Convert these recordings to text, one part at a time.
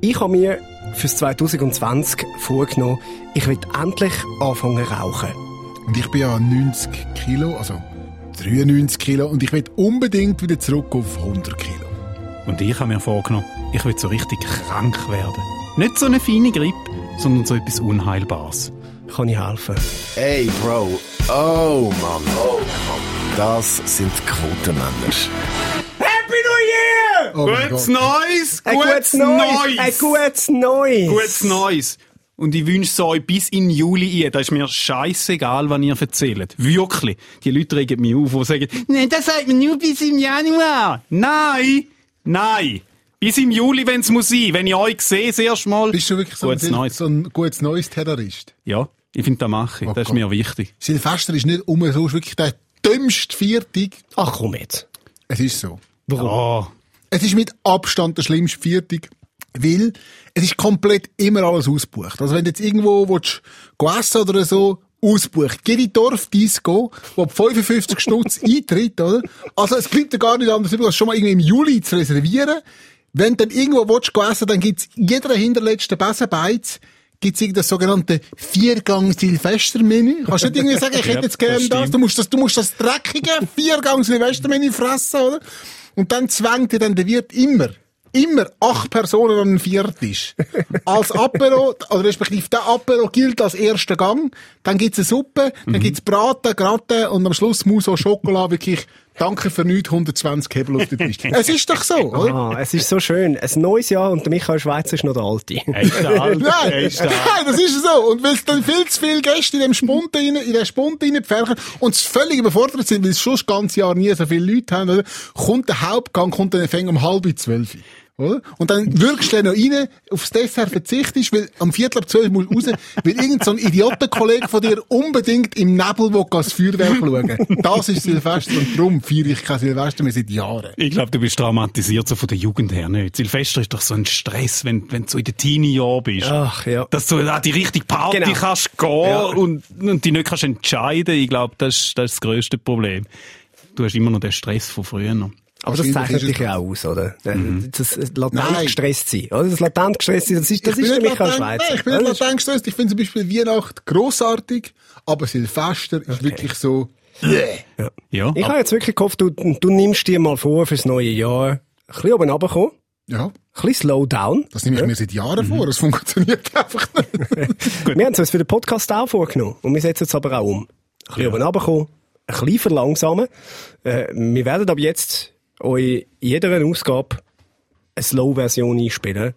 Ich habe mir fürs 2020 vorgenommen, ich will endlich anfangen rauchen. Und ich bin ja 90 Kilo, also 93 Kilo, und ich will unbedingt wieder zurück auf 100 Kilo. Und ich habe mir vorgenommen, ich will so richtig krank werden. Nicht so eine feine Grippe, sondern so etwas Unheilbares. Kann ich helfen? Ey, Bro. Oh, Mann. Oh, Mann. Das sind Quotenmänner. Oh gutes. Neues! Ein gutes Neues! Ein gutes Neues! Gutes Neues! Und ich wünsche es euch bis in Juli ein. Da ist mir scheißegal, was ihr erzählt. Wirklich. Die Leute regen mich auf und sagen, nein, das sagt man nur bis im Januar. Nein! Nein! Bis im Juli, wenn es muss sein. Wenn ich euch sehe, das erste Mal. Bist du wirklich so, Gutes ein, Neues. so ein gutes neues Terrorist? Ja, ich finde, das mache ich. Oh das ist Gott. mir wichtig. Silvester ist nicht um so, ist wirklich der dümmste Viertag. Ach komm jetzt. Es ist so. Oh, Es ist mit Abstand der schlimmste Viertag, weil es ist komplett immer alles ausgebucht. Also wenn du jetzt irgendwo willst, essen oder so, ausbucht. Geh in die Dorfdisco, wo ab 55 Stutz eintritt, oder? Also es bleibt dir gar nicht anders übrig, als schon mal irgendwie im Juli zu reservieren. Wenn du dann irgendwo willst, essen, dann gibt's jeder hinterletzte Besenbeiz gibt's irgendein sogenannte Viergang-Silvester-Menü. Kannst du nicht irgendwie sagen, ich Ja, hätte jetzt das gerne das, stimmt. du musst das, du musst das dreckige Viergang-Silvester-Menü fressen, oder? Und dann zwängt dir dann der Wirt immer, immer acht Personen an den Viertisch. Als Apero, oder respektive der Apero gilt als erster Gang. Dann gibt's eine Suppe, Mhm. dann gibt's Braten, Gratin und am Schluss Mousse au Schokolade, wirklich, danke für nichts, 120 Hebel auf den Tisch. es ist doch so, oder? Ah, es ist so schön. Ein neues Jahr und der Michael Schweizer ist noch der Alte. er ist der Alte. Nein, Er ist der Alte. nein, das ist so. Und weil es dann viel zu viele Gäste in dem Spund rein, in den Spund reinpferchen und es völlig überfordert sind, weil es schon das ganze Jahr nie so viele Leute haben, oder? kommt der Hauptgang, kommt dann fängt um halb zwölf. Oder? Und dann wirkst du dann noch rein, aufs Dessert verzichtest, weil am Viertel ab zwölf musst du raus, weil irgend so Idiotenkollege von dir unbedingt im Nebel will das Feuerwerk schauen. Das ist Silvester und darum feiere ich kein Silvester mehr seit Jahren. Ich glaube, du bist traumatisiert so von der Jugend her nicht. Silvester ist doch so ein Stress, wenn, wenn du so in den Teenie-Jahren bist. Ach ja. Dass du an die richtige Party Genau. kannst gehen Ja. und, und die nicht kannst entscheiden. Ich glaube, das, ist- das ist das grösste Problem. Du hast immer noch den Stress von früher. noch. Aber das zeichnet dich ja aus, oder? Das, das latent Nein. gestresst sein, oder? Das latent gestresst sein, das ist, das ich ist nicht Michael latent- Schweizer. Nein, ich bin nicht latent gestresst. Ich finde zum Beispiel Weihnacht grossartig, aber Silvester ist wirklich so, Ja, Ich aber- habe jetzt wirklich gehofft, du, du nimmst dir mal vor, fürs neue Jahr ein bisschen oben runterkommen, ja, ein bisschen slow down. das nehme ich mir seit Jahren vor. Das funktioniert einfach nicht. Wir haben es uns für den Podcast auch vorgenommen. Und wir setzen es aber auch um. Ein bisschen oben runterkommen, ein bisschen verlangsamen. Äh, wir werden ab jetzt euch in jeder Ausgabe eine Slow-Version einspielen.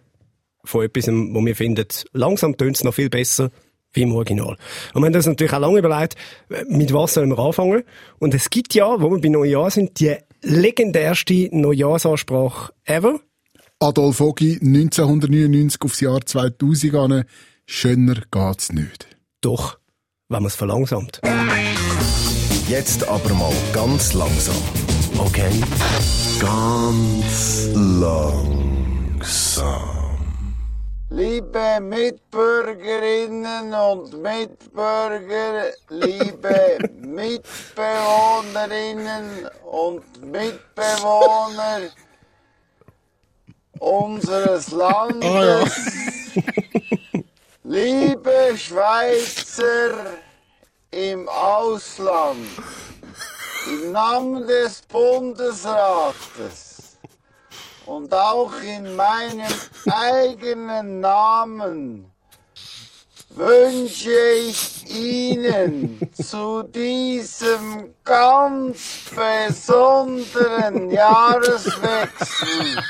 Von etwas, wo wir finden, langsam tönt es noch viel besser wie im Original. Und wir haben uns natürlich auch lange überlegt, mit was sollen wir anfangen. Und es gibt ja, wo wir bei Neujahr sind, die legendärste Neujahrsansprache ever. Adolf Ogi, 1999 aufs Jahr 2000 an. Schöner geht's nicht. Doch, wenn man es verlangsamt. Jetzt aber mal ganz langsam. Okay? Ganz langsam. Liebe Mitbürgerinnen und Mitbürger, liebe Mitbewohnerinnen und Mitbewohner unseres Landes, liebe Schweizer im Ausland, im Namen des Bundesrates und auch in meinem eigenen Namen wünsche ich Ihnen zu diesem ganz besonderen Jahreswechsel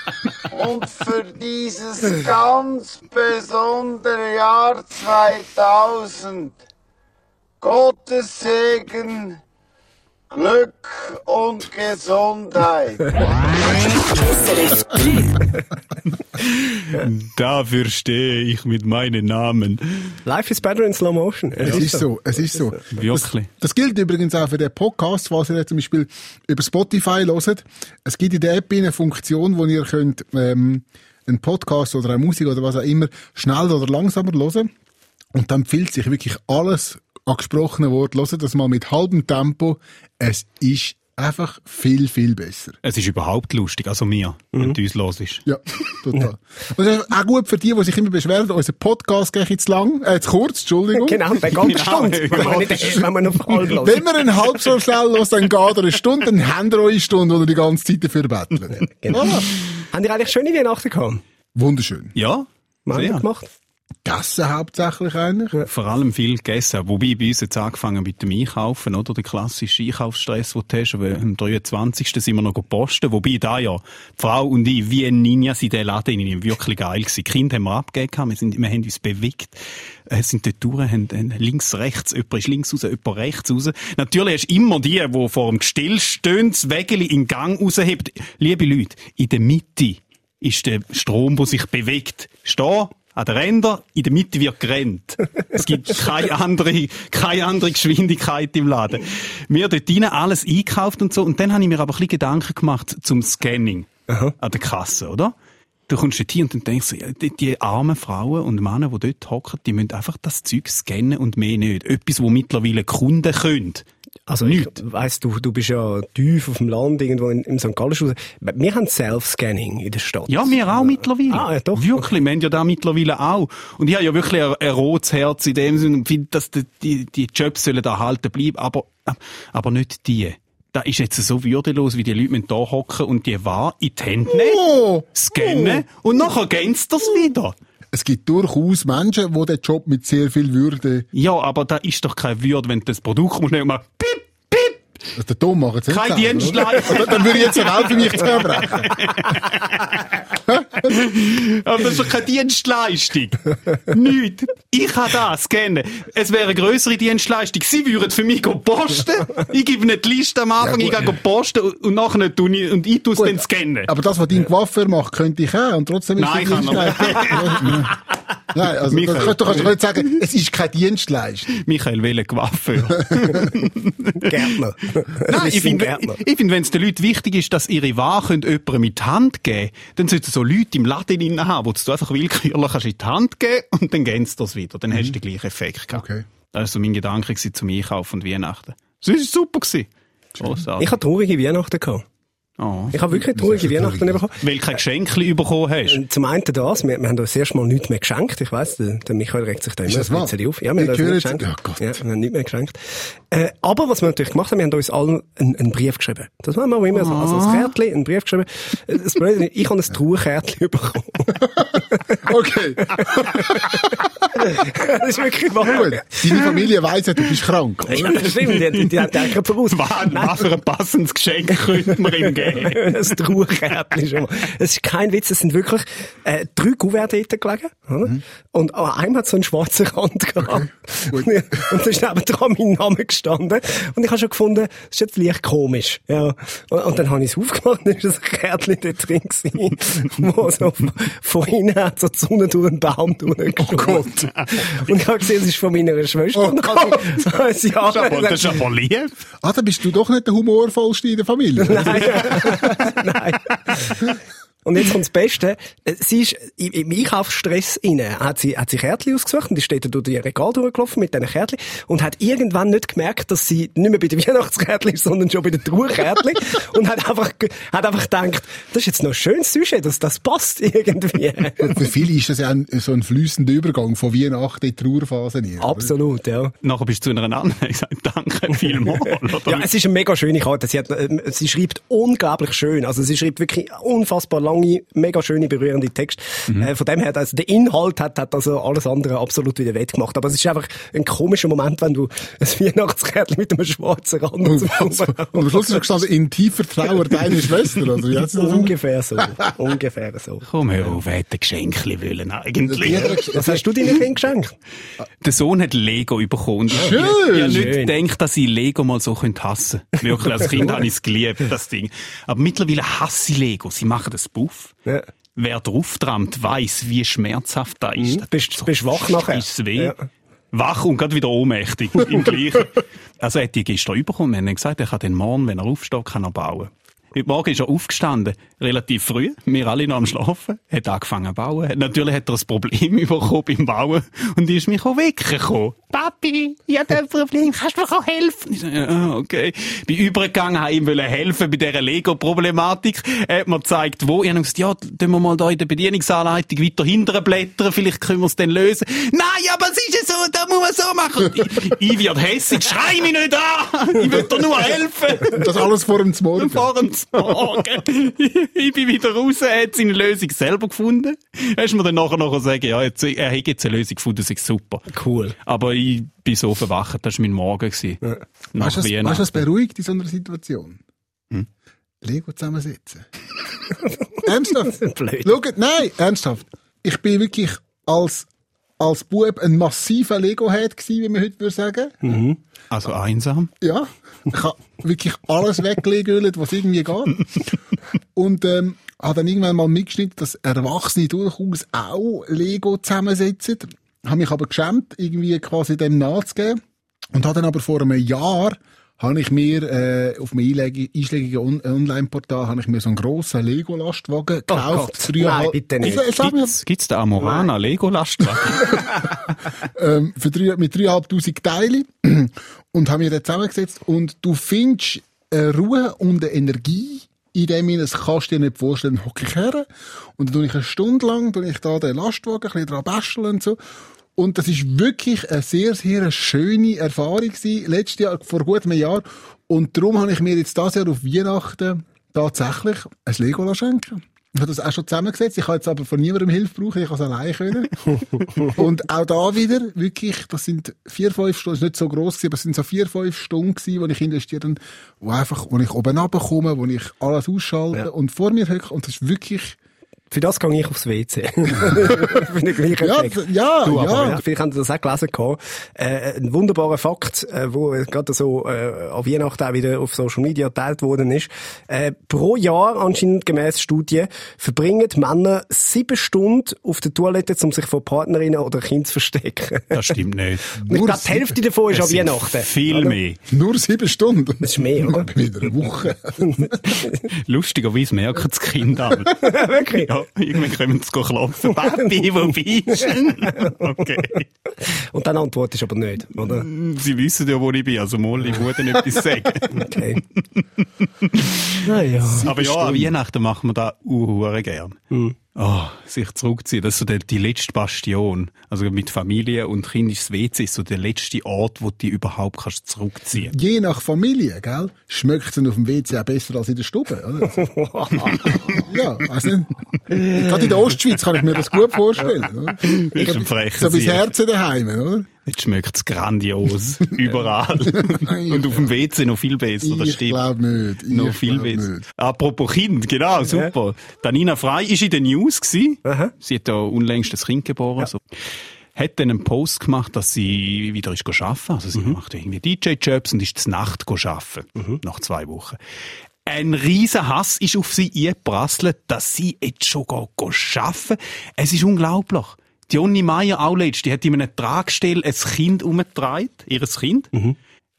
und für dieses ganz besondere Jahr 2000 Gottes Segen, Glück und Gesundheit. SRF 3. Dafür stehe ich mit meinem Namen. Life is better in slow motion. Es ist so, es ist so. Wirklich. Das gilt übrigens auch für den Podcast, was ihr jetzt zum Beispiel über Spotify hört. Es gibt in der App eine Funktion, wo ihr könnt, ähm, einen Podcast oder eine Musik oder was auch immer schneller oder langsamer hören. Und dann empfiehlt sich wirklich alles an gesprochenen Wort. Hört das mal mit halbem Tempo. Es ist einfach viel, viel besser. Es ist überhaupt lustig, also mir, wenn du uns los ist. Ja, total. Und das ist auch gut für die, die sich immer beschweren, unser Podcast geht jetzt lang, äh, zu kurz, Entschuldigung. Genau, bei ganz Genau. Stunde. Wenn man, nicht, wenn man noch halb los. Wenn wir einen halb so schnell los, dann geht er eine Stunde, dann habt ihr eure Stunde, oder die ganze Zeit dafür betteln. Genau. Ah, Haben ihr eigentlich schöne Weihnachten gehabt? wunderschön. Ja, haben wir sehr. gemacht? Gassen hauptsächlich eigentlich. Vor allem viel gegessen. Wobei bei uns jetzt angefangen mit dem Einkaufen, oder? Der klassische Einkaufsstress, den du hast. Aber Am 23. sind wir noch posten. Wobei da ja, die Frau und ich, wie ein Ninja in den Laden rein. Wirklich geil gewesen. Die Kinder haben wir abgegeben, wir, sind, wir haben uns bewegt. Äh, sind dort durch, haben, haben links, rechts, jemand ist links raus, jemand rechts raus. Natürlich hast du immer die, die vor dem Gestell stehen, das Wägeli in Gang raushebt. Liebe Leute, in der Mitte ist der Strom, der sich bewegt. Steh an den Rändern, in der Mitte wird gerannt. Es gibt keine andere, keine andere Geschwindigkeit im Laden. Wir dort rein alles einkauft und so. Und dann habe ich mir aber ein bisschen Gedanken gemacht zum Scanning an der Kasse, oder? Du kommst dort hin und dann denkst du, die, die armen Frauen und Männer, die dort hocken, die müssen einfach das Zeug scannen und mehr nicht. Etwas, wo mittlerweile Kunden können. Also ich weiss, du, du bist ja tief auf dem Land, irgendwo in, im St. Gallen. Wir haben Self-Scanning in der Stadt. Ja, wir auch mittlerweile. Ah, ja, doch. Wirklich, wir haben ja da mittlerweile auch. Und ich habe ja wirklich ein, ein rotes Herz in dem Sinne und finde, dass die, die, die Jobs sollen erhalten bleiben, aber, aber nicht die. Da ist jetzt so würdelos, wie die Leute da hocken und die Ware in die Hände nehmen, Oh, scannen und nachher gehen sie das wieder. es gibt durchaus Menschen, die den Job mit sehr viel Würde, Ja, aber da ist doch keine Würde, wenn du das Produkt musst nicht piep, also der Tom macht es Kein selber, oder? Dienstleister. Dann würde ich jetzt eine Welt für mich zusammenbrechen. Aber das ist doch keine Dienstleistung. Nicht. Ich kann das scannen. Es wäre eine grössere Dienstleistung. Sie würden für mich posten. Ich gebe die Liste am Anfang, Ja, ich gehe posten und- nachher tue ich, und ich tue es dann scannen. Aber das, was dein Coiffeur macht, könnte ich auch. Und trotzdem ist Nein, es kann er Nein, also Michael. du, du kannst nicht sagen, es ist keine Dienstleistung. Michael Welle Coiffeur. Gärtner. Nein, ich finde, Gärtner. ich, finde, wenn es den Leuten wichtig ist, dass ihre Ware können jemandem mit die Hand geben dann sollten so Leute im Laden drin haben, wo du einfach willkürlich kannst in die Hand geben und dann gehen sie das wieder. Dann hast du den gleichen Effekt gehabt. Okay. Das war so mein Gedanke zum Einkaufen und Weihnachten. Das war super. Grossartig. Ich hatte traurige Weihnachten gehabt. Oh. Ich habe wirklich traurige Weihnachten bekommen. Weil du kein Geschenk bekommen hast. Äh, Zum einen das, wir, wir haben uns erst mal nichts mehr geschenkt. Ich weiss, der, der Michael regt sich da immer das ein wahr? bisschen auf. Ja, wir Ich haben uns höre nicht jetzt- geschenkt. Oh Gott. Ja, wir haben nichts mehr geschenkt. Äh, aber was wir natürlich gemacht haben, wir haben uns allen einen, einen Brief geschrieben. Das machen wir auch immer so. Also Ah. ein Kärtchen, einen Brief geschrieben. Äh, Das Blöde ist, ich habe ein Trauerkärtchen bekommen. Okay, das ist wirklich wahr. gut. Deine Familie weiss ja, du bist krank. Ja, das stimmt, die, die, die haben denken voraus. Was, was für ein passendes Geschenk könnte man ihm geben? ein Trauerkärtchen schon mal. Es ist kein Witz, es sind wirklich äh, drei Kuverts dort gelegen. Oder? Mhm. Und an einem hat so einen schwarzen Rand gehabt. gut. und da ist nebendran mein Name gestanden. Und ich habe schon gefunden, das ist jetzt leicht komisch. Ja. Und, und dann habe ich es aufgemacht und dann ist ein Kärtchen dort drin gewesen, wo so von innen hat so die Sonne durch einen Baum durchgeschaut. Und ich habe gesehen, es ist von meiner Schwester. Oh und dann habe ich so ein Jahr Das das ist aber lieb. Ah, dann bist du doch nicht der humorvollste in der Familie. Nein. Nein. Und jetzt kommt das Beste. Äh, Sie ist im Einkaufsstress inne, hat sie, hat sie Kärtchen ausgesucht und ist dort durch die Regal durchgelaufen mit diesen Kärtchen und hat irgendwann nicht gemerkt, dass sie nicht mehr bei den Weihnachtskärtchen ist, sondern schon bei den Trauerkärtchen und hat einfach, hat einfach gedacht, das ist jetzt noch ein schönes Sujet, das, das passt irgendwie. Für viele ist das ja ein, so ein fließender Übergang von Weihnachten in die Trauerphase. hier, oder? Absolut, ja. Nachher bist du zu einer anderen und gesagt, danke vielmals. Ja, es ist eine mega schöne Karte. Sie, hat, ähm, sie schreibt unglaublich schön. Also sie schreibt wirklich unfassbar lange, mega schöne, berührende Texte. Äh, von dem her, also der Inhalt hat, hat also alles andere absolut wieder wettgemacht. Aber es ist einfach ein komischer Moment, wenn du ein Weihnachtskärtchen mit einem schwarzen Rand Und, und am Schluss ist gestanden, in tiefer Trauer deine Schwester, oder? so? Ungefähr so. Ungefähr so. Komm, hör auf, wer hätte Geschenke wollen eigentlich? Was hast du deinen Kindern geschenkt? Der Sohn hat Lego bekommen. Schön. Ich habe nicht Schön. gedacht, dass ich Lego mal so hassen könnte. Wirklich, als Kind habe ich es geliebt, das Ding. Aber mittlerweile hasse ich Lego. Sie machen das Buff. Ja. Wer drauf trampt, weiss, wie schmerzhaft das ist. Das Bist, tut bist wach nachher? Ist weh. Ja. Wach und gerade wieder ohnmächtig. Im Gleichen. Also, er hat die gestern bekommen. Wir haben gesagt, er kann den morgen, wenn er aufsteht, kann er bauen. Heute Morgen ist er aufgestanden, relativ früh. Wir alle noch am Schlafen. Hat angefangen zu bauen. Natürlich hat er ein Problem bekommen beim Bauen. Und ist mich auch weggekommen. Papi, ich habe ein Problem, kannst du mir auch helfen? Ich so, ja, okay. Bin übergegangen, habe ihm wollen helfen bei dieser Lego-Problematik. Er hat mir gezeigt, wo. Ich habe gesagt, ja, tun wir mal da in der Bedienungsanleitung weiter hinten blättern, vielleicht können wir es dann lösen. Nein, aber es ist ja so, da muss man so machen. ich, ich werde hässig, schrei mich nicht an! Ich will dir nur helfen! Und das alles vor dem Morgen. Vor dem Morgen. ich bin wieder raus, er hat seine Lösung selber gefunden. Er ist mir dann nachher noch sagen, ja, jetzt, er hat jetzt eine Lösung gefunden, das ist super. Cool. Aber ich bin so verwacht, das war mein Morgen. Gewesen. Nach Weißt du, was, beruhigt in so einer Situation? Hm? Lego zusammensetzen. ernsthaft? Blöd. Schaut, nein, ernsthaft. Ich bin wirklich als, als Bub ein massiver Lego-Head gewesen, wie man heute würde sagen. Also einsam? Ja. Ich habe wirklich alles weggelegt, was irgendwie geht. Und, ähm, habe dann irgendwann mal mitgeschnitten, dass Erwachsene durchaus auch Lego zusammensetzen. Habe mich aber geschämt, irgendwie quasi dem nachzugeben. Und habe dann aber vor einem Jahr, habe ich mir, äh, auf einem einschlägigen On Online-Portal, habe ich mir so einen grossen Lego-Lastwagen gekauft. Gott. Nein, bitte nicht. Gibt's, gibt's da Amorana Lego-Lastwagen? ähm, für drei, mit 3'500 Teilen und haben wir den zusammengesetzt und du findest eine Ruhe und Energie in dem, hinein, das kannst du dir nicht vorstellen, hocke ich her und dann tue ich eine Stunde lang, tue ich da den Lastwagen ein bisschen dran basteln und so. Und das ist wirklich eine sehr, sehr schöne Erfahrung gewesen, letztes Jahr, vor gut einem Jahr. Und darum habe ich mir jetzt dieses Jahr auf Weihnachten tatsächlich ein Lego schenken ich habe das auch schon zusammengesetzt. Ich habe jetzt aber von niemandem Hilfe brauchen. Ich habe es allein können. und auch da wieder, wirklich, das sind vier, fünf Stunden, ist nicht so gross gewesen, aber es sind so vier, fünf Stunden gewesen, die ich investiere, wo einfach, wo ich oben runterkomme, wo ich alles ausschalte Ja. und vor mir hocke. Und das ist wirklich, Für das gehe ich aufs WC. Für den gleichen ja, ja, Du, aber, ja. ja. Vielleicht habt ihr das auch gelesen gehabt. Äh, ein wunderbarer Fakt, äh, wo äh, gerade so äh, an Weihnachten auch wieder auf Social Media geteilt worden ist. Äh, pro Jahr, anscheinend gemäß Studie, verbringen Männer sieben Stunden auf der Toilette, um sich vor Partnerinnen oder Kindern zu verstecken. Das stimmt nicht. Glaube, die Hälfte davon ist an sind Weihnachten. Viel oder? mehr. Nur sieben Stunden. Das ist mehr, oder? Wieder eine Woche. Lustigerweise merken die Kinder an. Wirklich? Ja, irgendwann kommen sie klopfen. Papi, wo bist du? Okay. Und dann antwortest du aber nicht, oder? Sie wissen ja, wo ich bin. Also mal, ich muss ihnen etwas sagen. Okay. naja. Aber ja, an Weihnachten machen wir da uhuere gern. Oh, sich zurückziehen, das ist so der, die letzte Bastion. Also mit Familie und Kind ist das WC ist so der letzte Ort, wo du dich überhaupt kannst zurückziehen. Je nach Familie, gell, schmeckt es auf dem WC auch besser als in der Stube, oder? ja, also, gerade in der Ostschweiz kann ich mir das gut vorstellen, oder? Das ist ein frecher So Sieg. Herzen daheim, oder? Jetzt schmeckt es grandios. Überall. und auf dem WC noch viel besser, das ich stimmt. glaube nicht. Ich Noch viel besser. nicht. Apropos Kind, genau, super. Danina Frei ist in den News gewesen. Sie hat ja unlängst ein Kind geboren. So. Hat dann einen Post gemacht, dass sie wieder ist arbeiten. Also sie macht irgendwie DJ-Jobs und ist zur Nacht arbeiten. Nach zwei Wochen. Ein riesen Hass ist auf sie eingeprasselt, dass sie jetzt schon arbeiten. Es ist unglaublich. Die Jonny Meier auch letzt, die hat in einem Tragstell ein Kind umgetragen, ihres Kind.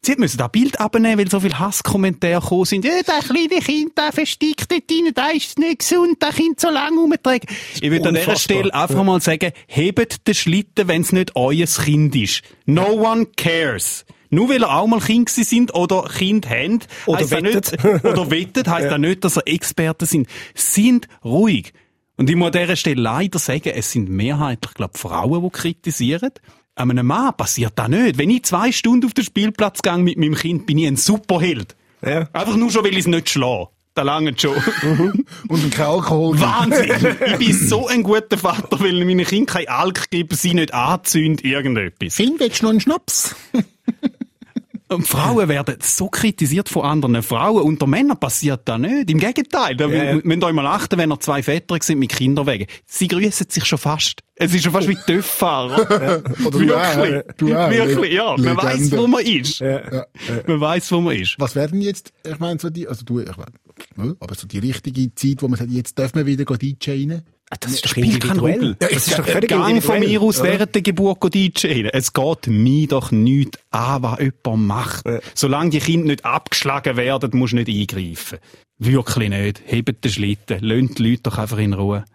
Sie hat müssen das Bild abnehmen, weil so viele Hasskommentare gekommen sind. Ja, das kleine Kind, der versteckt dort rein, der ist nicht gesund, der Kind so lange umtragen. Ich würde an dieser. Stelle einfach mal sagen, hebt den Schlitten, wenn es nicht euer Kind ist. No one cares. Nur weil ihr auch mal Kind gewesen sind oder Kind habt, Oder wettet. nicht, oder wettet, heisst das nicht, dass ihr Experten sind. Sind ruhig. Und ich muss an dieser Stelle leider sagen, es sind mehrheitlich, glaube Frauen, die kritisieren. An einem Mann passiert das nicht. Wenn ich zwei Stunden auf den Spielplatz gehe mit meinem Kind, bin ich ein Superheld. Ja. Einfach nur schon, weil ich es nicht schlage. Da lange schon. Und kein Alkohol. Wahnsinn! Ich bin so ein guter Vater, weil ich meinen Kindern kein Alk gebe, sie nicht anzünden, irgendetwas. Kind, willst du noch einen Schnaps? Frauen werden so kritisiert von anderen Frauen. Unter Männern passiert das nicht. Im Gegenteil. Da Ja, ja. müsst ihr euch mal achten, wenn ihr zwei Väter sind mit Kinderwegen. Sie grüßen sich schon fast. Es ist schon fast wie TÜV-Fahrer. Oder Wirklich. du auch. Wirklich, ja. Man weiß, wo man ist. Ja. Man weiß, wo man ist. Was werden jetzt, ich meine, so die, also du, ich meine, aber so die richtige Zeit, wo man sagt, jetzt dürfen wir wieder DJen? Das ist doch Spielt keine individuell. Rolle. Das ist doch völlig Gang von mir aus oder? während der Geburt DJen. Es geht mir doch nichts an, was jemand macht. Solange die Kinder nicht abgeschlagen werden, musst du nicht eingreifen. Wirklich nicht. Hebt den Schlitten. Lönt die Leute doch einfach in Ruhe.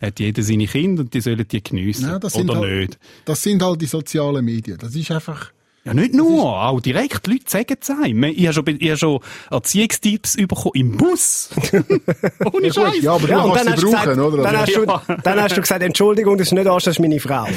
Hat jeder seine Kinder und die sollen die geniessen. Ja, das sind Oder halt, nicht. Das sind halt die sozialen Medien. Das ist einfach, Ja, nicht nur, auch direkt. Die Leute sagen es einem. Ich habe schon, ich habe schon Erziehungstipps bekommen im Bus. Ohne ja, gut, Scheiß. ja, aber du Ja, kannst dann sie hast, du brauchen, gesagt, oder? dann, hast du, dann hast du gesagt, Entschuldigung, das ist nicht Arsch, das ist meine Frau.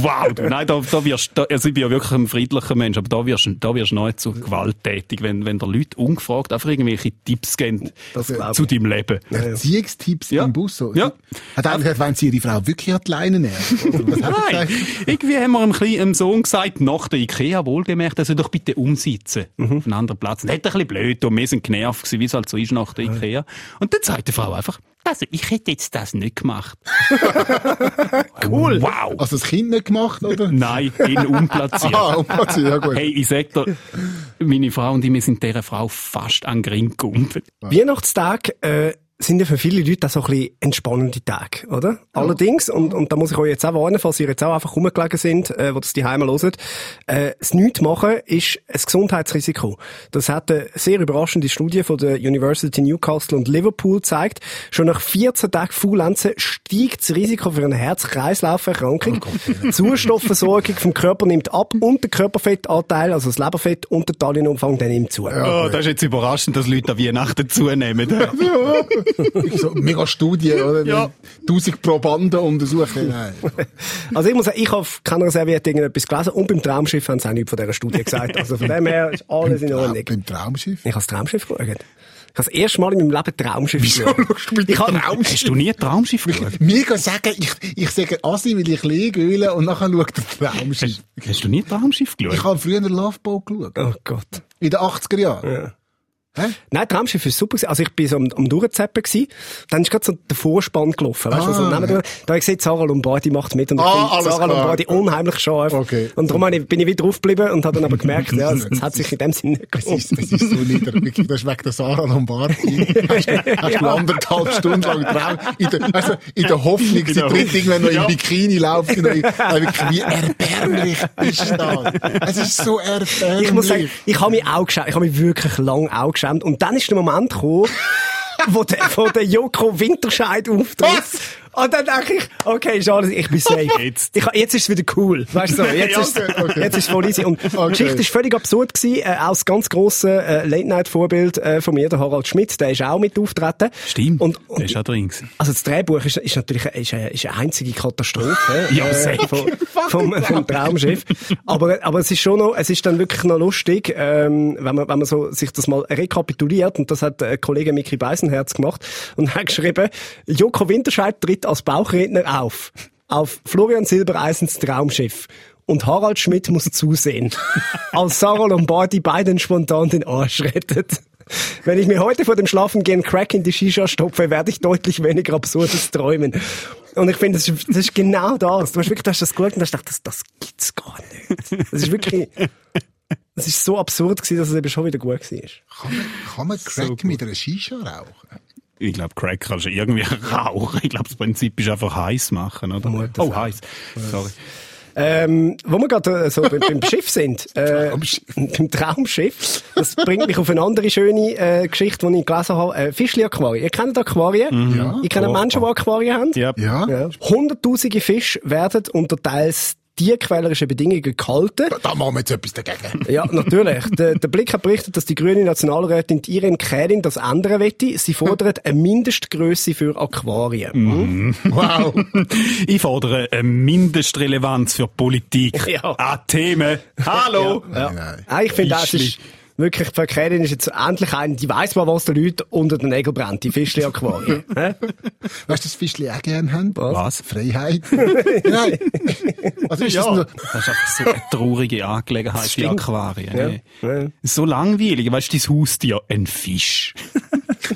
Wow, du, nein, da, da wirst, da, also ich bin ja wirklich ein friedlicher Mensch, aber da wirst, da wirst du noch nicht zu gewalttätig, wenn, wenn der Leute ungefragt einfach irgendwelche Tipps geben Das zu deinem Leben. Erziehungstipps Ja. im Bus. So. Ja. Hat er gesagt, wenn sie ihre Frau wirklich an die Leine nehmen? Oder was hat er Nein, gesagt? irgendwie haben wir einem kleinen Sohn gesagt, nach der Ikea wohlgemerkt, er soll doch bitte umsitzen auf einen anderen Platz. Und das hat ein bisschen blöd und wir sind genervt gewesen, wie es halt so ist nach der Ikea. Und dann sagt die Frau einfach, also ich hätte jetzt das nicht gemacht. cool. Wow. Also das Kind nicht gemacht, oder? Nein, ihn unplatziert. Ah, umplatziert, ja gut. Hey, ich sag dir, meine Frau und ich, wir sind dieser Frau fast an den Gring gegumpelt. Weihnachtstage äh, sind ja für viele Leute auch so ein bisschen entspannende Tage, oder? Allerdings, und, und da muss ich euch jetzt auch warnen, falls ihr jetzt auch einfach rumgelegen sind, äh, wo das die Heime hören, äh, das Nichtmachen ist ein Gesundheitsrisiko. Das hat eine sehr überraschende Studie von der University Newcastle und Liverpool gezeigt. Schon nach 14 Tagen Faulenzen steigt das Risiko für eine Herz-Kreislauf-Erkrankung. Die Sauerstoffversorgung vom Körper nimmt ab und der Körperfettanteil, also das Leberfett und der Taillenumfang, der nimmt zu. oh, das ist jetzt überraschend, dass Leute an Weihnachten zunehmen. so mega Studie, oder? Ja. Tausend Probanden untersuchen. Nein. Also ich muss sagen, ich habe auf keiner Serviette irgendetwas gelesen und beim Traumschiff haben sie auch nichts von dieser Studie gesagt. Also von dem her ist alles in Ordnung. Beim Traumschiff? Ich habe das Traumschiff geschaut. Ich habe das erste Mal in meinem Leben Traumschiff Wieso schaust du mit Ich hab- Traumschiff? Hast du nie ein Traumschiff geschaut? Mir gehen sagen, ich, ich sage Assi, weil ich liege und nachher schaut der Traumschiff. Hast, hast du nie ein Traumschiff Ich geschaut? habe früher Loveboat geschaut. Oh Gott. In den 80er Jahren. Hä? Nein, Traumschiff ist super. gewesen. Also ich bin so am, am Durchzappen gewesen. Dann ist gerade so der Vorspann gelaufen. Weißt du, Ah. also, neben da habe ich gesehen, Sarah Lombardi macht mit und ich Ah, alles Sarah klar. Lombardi unheimlich scharf. Okay. Und darum ich- bin ich wieder draufgeblieben und habe dann aber gemerkt, ja, es, es hat sich in dem Sinne nicht Das gelohnt. ist, das ist so nieder. Das ist wegen der Sarah Lombardi. Hast du, hast du anderthalb Stunden lang Traum, in der, also in der Hoffnung, sie tritt irgendwann noch im Bikini laufen. in der- Also wirklich, Wie erbärmlich ist das? Es ist so erbärmlich. Ich muss sagen, ich habe mich auch geschämt. Ich habe mich wirklich lang auch geschämt. Und dann ist der Moment gekommen, wo der, wo der Joko Winterscheid auftritt. Was? Und dann denke ich, okay, ist alles, ich bin safe. Jetzt. Ich, jetzt ist es wieder cool. Weißt du, so, jetzt, ist, okay, okay. jetzt ist es voll easy. Und die Okay. Geschichte ist völlig absurd gewesen. Äh, auch das ganz grosse äh, Late-Night-Vorbild äh, von mir, der Harald Schmidt, der ist auch mit auftreten. Stimmt, Und, der und ist auch drin gewesen. also das Drehbuch ist, ist natürlich ist eine, ist eine einzige Katastrophe Ja, äh, safe. vom, vom, Traumschiff. Aber, aber es ist schon noch, es ist dann wirklich noch lustig, ähm, wenn man, wenn man so sich das mal rekapituliert. Und das hat äh, Kollege Mickey Beisenherz gemacht und hat geschrieben, Joko Winterscheid tritt als Bauchredner auf. Auf Florian Silbereisens Traumschiff. Und Harald Schmidt muss zusehen. Als Sarah Lombardi beiden spontan den Arsch rettet. Wenn ich mir heute vor dem Schlafengehen Crack in die Shisha stopfe, werde ich deutlich weniger absurdes träumen. Und ich finde, das ist, das ist genau das. Du hast wirklich du hast das geschaut und hast gedacht, das, das gibt's gar nicht. Das ist wirklich, das ist so absurd gewesen, dass es eben schon wieder gut war. Kann man, kann man Crack mit einer Shisha rauchen? Ich glaube, Crack kannst du irgendwie rauchen. Ich glaube, das Prinzip ist einfach heiß machen, oder? Das Oh, heiß. Sorry. Ähm, wo wir gerade äh, so beim, beim Schiff sind, äh, beim Traumschiff, das bringt mich auf eine andere schöne äh, Geschichte, die ich gelesen habe. Äh, Fischli-Aquarien. Ihr kennt Aquarien? Ja. Ich kenne Menschen, die Aquarien haben. Ja. Ja. Ja. Hunderttausende Fische werden unter teils tierquälerischen Bedingungen gehalten. Da machen wir jetzt etwas dagegen. Ja, natürlich. Der, der Blick hat berichtet, dass die grüne Nationalrätin Irene Kählin das ändern wette. Sie fordert eine Mindestgröße für Aquarien. Mhm. Wow. Ich fordere eine Mindestrelevanz für Politik. Ja. An Themen. Hallo. Ja. Nein. Ah, ich finde, das ist wirklich, Frau Kählin ist jetzt endlich ein, die weiss mal, was den Leuten unter den Nägeln brennt, die Fischli-Aquarien. Hä? Weißt du, das Fischli auch gerne haben? Was? Freiheit. Nein. Was ist das Ja, denn? das ist einfach so eine traurige Angelegenheit, die. Aquarien. Ja. Ja. So langweilig. Weißt du, dein Haustier, ein Fisch.